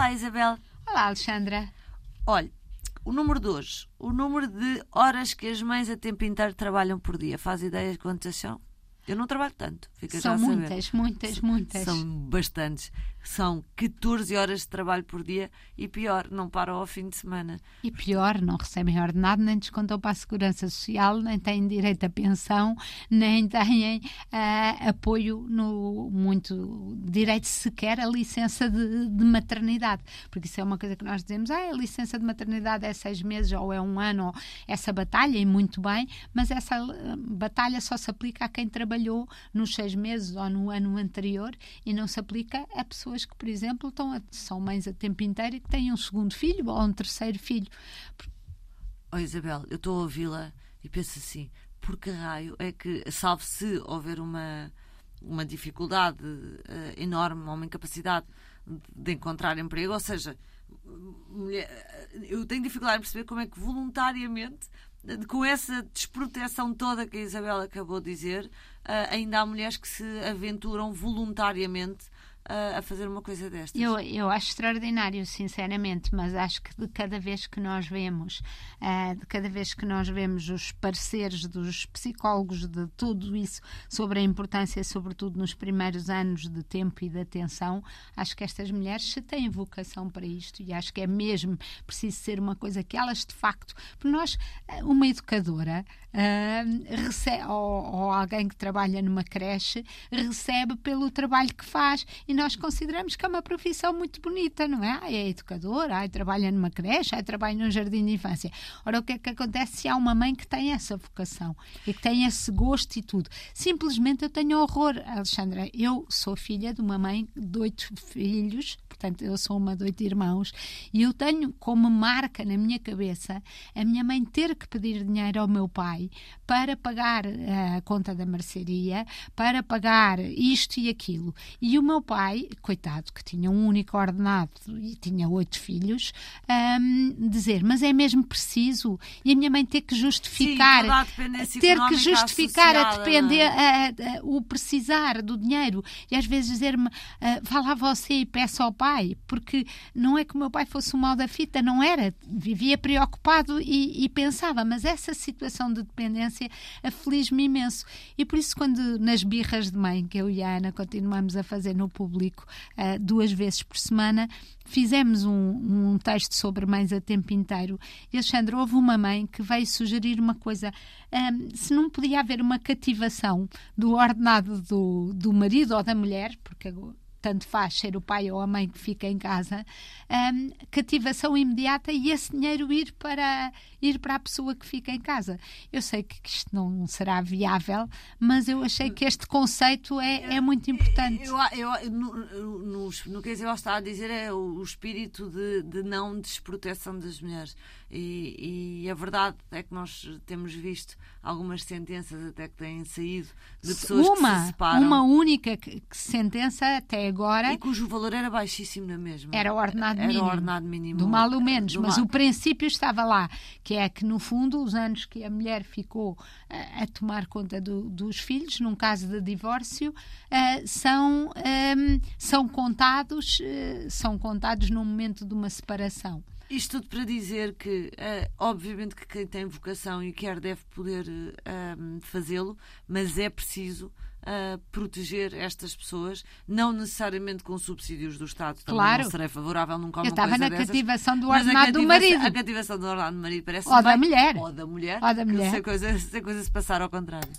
Olá, Isabel. Olá, Alexandra. Olha, o número 2, o número de horas que as mães a tempo inteiro trabalham por dia. Faz ideia de quantas são? Eu não trabalho tanto, fica São já a saber. muitas, muitas, muitas. São bastantes. São 14 horas de trabalho por dia e pior, não param ao fim de semana. E pior, não recebem ordenado, nem descontam para a Segurança Social, nem têm direito à pensão, nem têm ah, apoio no muito direito sequer à licença de, de maternidade. Porque isso é uma coisa que nós dizemos, ah, a licença de maternidade é seis meses ou é um ano, ou essa batalha, e muito bem, mas essa ah, batalha só se aplica a quem trabalhou nos seis meses ou no ano anterior e não se aplica a pessoas que, por exemplo, estão a- são mães a tempo inteiro e que têm um segundo filho ou um terceiro filho. Oh, Isabel, eu estou a ouvi-la e penso assim: por que raio é que, salvo se houver uma, uma dificuldade eh, enorme, uma incapacidade de, encontrar emprego, ou seja, mulher- eu tenho dificuldade em perceber como é que voluntariamente, eh, com essa desproteção toda que a Isabel acabou de dizer, eh, ainda há mulheres que se aventuram voluntariamente eh, a fazer uma coisa destas. Eu, eu acho extraordinário, sinceramente, mas acho que de cada vez que nós vemos, ah, de cada vez que nós vemos os pareceres dos psicólogos de tudo isso sobre a importância, sobretudo nos primeiros anos de tempo e de atenção, acho que estas mulheres se têm vocação para isto e acho que é mesmo preciso ser uma coisa que elas de facto, porque nós, ah, uma educadora ah, recebe, ou, ou alguém que trabalha numa creche recebe pelo trabalho que faz e nós consideramos que é uma profissão muito bonita, não é? Ah, é educadora, ah, trabalha numa creche, ah, trabalha num jardim de infância. Ora, o que é que acontece se há uma mãe que tem essa vocação e que tem esse gosto e tudo? Simplesmente eu tenho horror, Alexandra. Eu sou filha de uma mãe de oito filhos, portanto, eu sou uma de oito irmãos, e eu tenho como marca na minha cabeça a minha mãe ter que pedir dinheiro ao meu pai para pagar eh, a conta da mercearia, para pagar isto e aquilo. E o meu pai, coitado, que tinha um único ordenado e tinha oito filhos, ahm, dizer, mas é mesmo preciso? E a minha mãe ter que justificar, Sim, ter que justificar a associada, depender, é? a- a- o precisar do dinheiro e às vezes dizer-me ah, vá lá você e peça ao pai porque não é que o meu pai fosse o mal da fita, não era. Vivia preocupado e, e pensava mas essa situação de dependência aflige-me imenso. E por isso quando nas birras de mãe que eu e a Ana continuamos a fazer no público ah, duas vezes por semana fizemos um, um texto sobre mães a tempo inteiro. E Alexandre, houve uma mãe que veio sugerir uma coisa. Hum, se não podia haver uma cativação do ordenado do, do marido ou da mulher, porque tanto faz ser o pai ou a mãe que fica em casa, hum, cativação imediata e esse dinheiro ir para, ir para a pessoa que fica em casa. Eu sei que isto não será viável, mas eu achei que este conceito é, é muito importante. Eu, eu, eu, no, no, no que a Isabel está a dizer é o, o espírito de, de não desproteção das mulheres. E, e a verdade é que nós temos visto algumas sentenças até que têm saído de pessoas que se uma, separam uma única que- que sentença até agora e cujo valor era baixíssimo na mesma. Era o ordenado Era mínimo. o ordenado mínimo. Do mal ou menos, mas mal- o princípio estava lá, que é que no fundo os anos que a mulher ficou eh, a tomar conta do- dos filhos, num caso de divórcio, eh, são, ehm, são contados eh, são contados no momento de uma separação. Isto tudo para dizer que, eh, obviamente, que quem tem vocação e quer deve poder eh, um, fazê-lo, mas é preciso eh, proteger estas pessoas, não necessariamente com subsídios do Estado. Também Claro. não serei favorável nunca a Eu uma estava coisa na dessas. cativação do a ordenado do marido. A cativação do ordenado do marido parece Ou da mulher. Ou da mulher. Ou da mulher. Se a coisa, se a coisa se passar ao contrário.